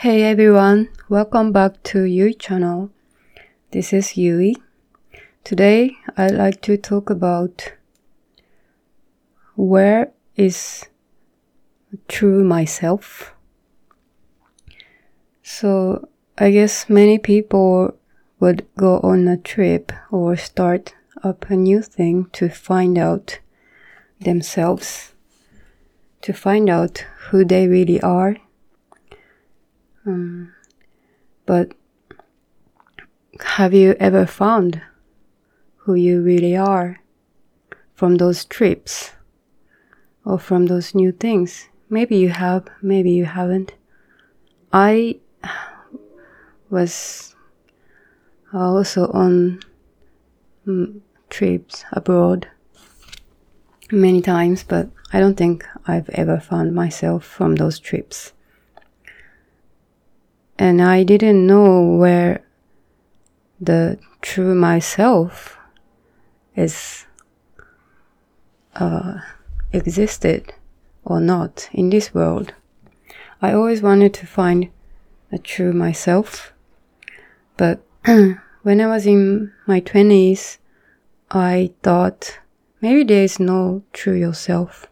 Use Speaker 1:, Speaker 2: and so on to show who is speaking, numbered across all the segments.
Speaker 1: Hey everyone, welcome back to Yui channel. This is Yui. Today I'd like to talk about where is true myself. So I guess many people would go on a trip or start up a new thing to find out themselves, to find out who they really are. Um, but have you ever found who you really are from those trips or from those new things? Maybe you have, maybe you haven't. I was also on mm, trips abroad many times, but I don't think I've ever found myself from those trips. And I didn't know where the true myself is uh, existed or not in this world. I always wanted to find a true myself, but when I was in my 20s, I thought maybe there is no true yourself.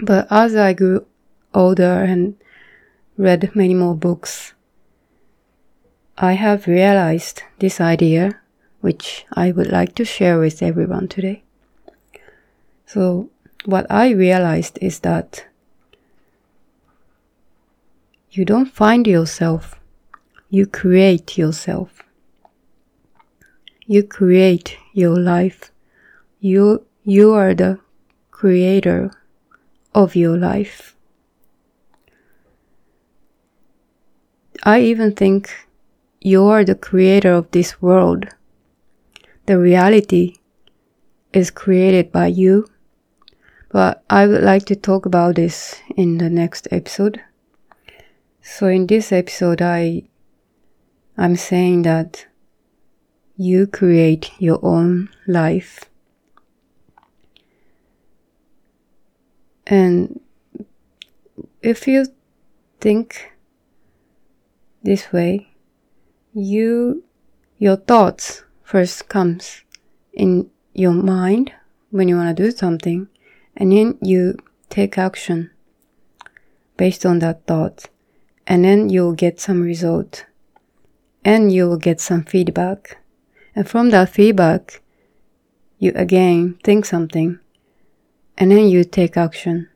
Speaker 1: But as I grew older and read many more books, I have realized this idea, which I would like to share with everyone today. So, what I realized is that you don't find yourself, you create yourself. You create your life. You, you are the creator of your life. I even think you are the creator of this world. The reality is created by you. But I would like to talk about this in the next episode. So in this episode I I'm saying that you create your own life. And if you think this way, you, your thoughts first comes in your mind when you want to do something, and then you take action based on that thought, and then you'll get some result, and you will get some feedback and from that feedback, you again think something and then you take action.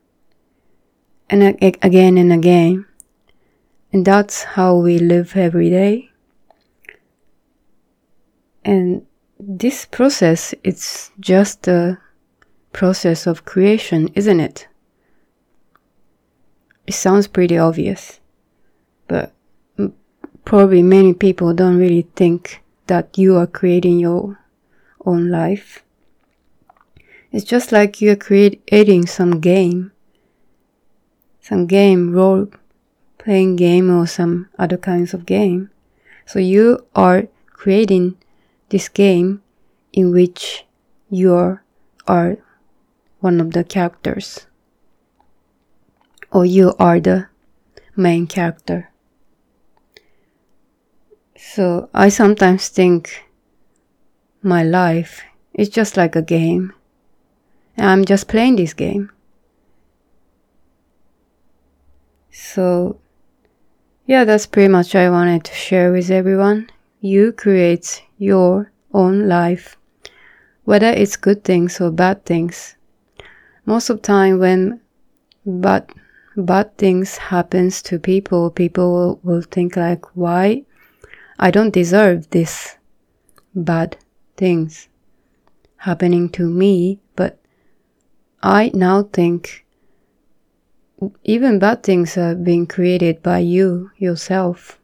Speaker 1: And again and again. And that's how we live every day. And this process, it's just a process of creation, isn't it? It sounds pretty obvious, but probably many people don't really think that you are creating your own life. It's just like you're creating some game, some game, role playing game or some other kinds of game. So you are creating this game in which you are one of the characters or you are the main character. So I sometimes think my life is just like a game. And I'm just playing this game. So, yeah, that's pretty much I wanted to share with everyone. You create your own life, whether it's good things or bad things. Most of the time when bad, bad things happens to people, people will think like, why I don't deserve this bad things happening to me, but I now think even bad things are being created by you yourself.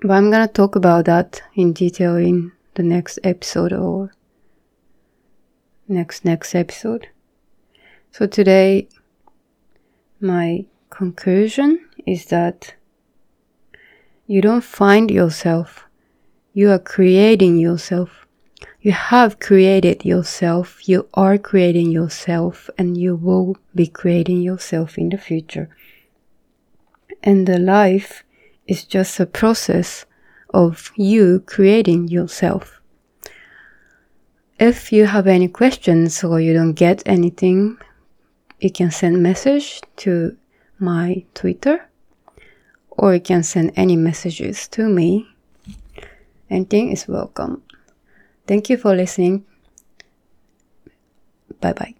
Speaker 1: But I'm gonna talk about that in detail in the next episode or next next episode. So today my conclusion is that you don't find yourself. You are creating yourself. You have created yourself. You are creating yourself and you will be creating yourself in the future. And the life is just a process of you creating yourself. If you have any questions or you don't get anything, you can send message to my Twitter or you can send any messages to me. Anything is welcome. Thank you for listening. Bye bye.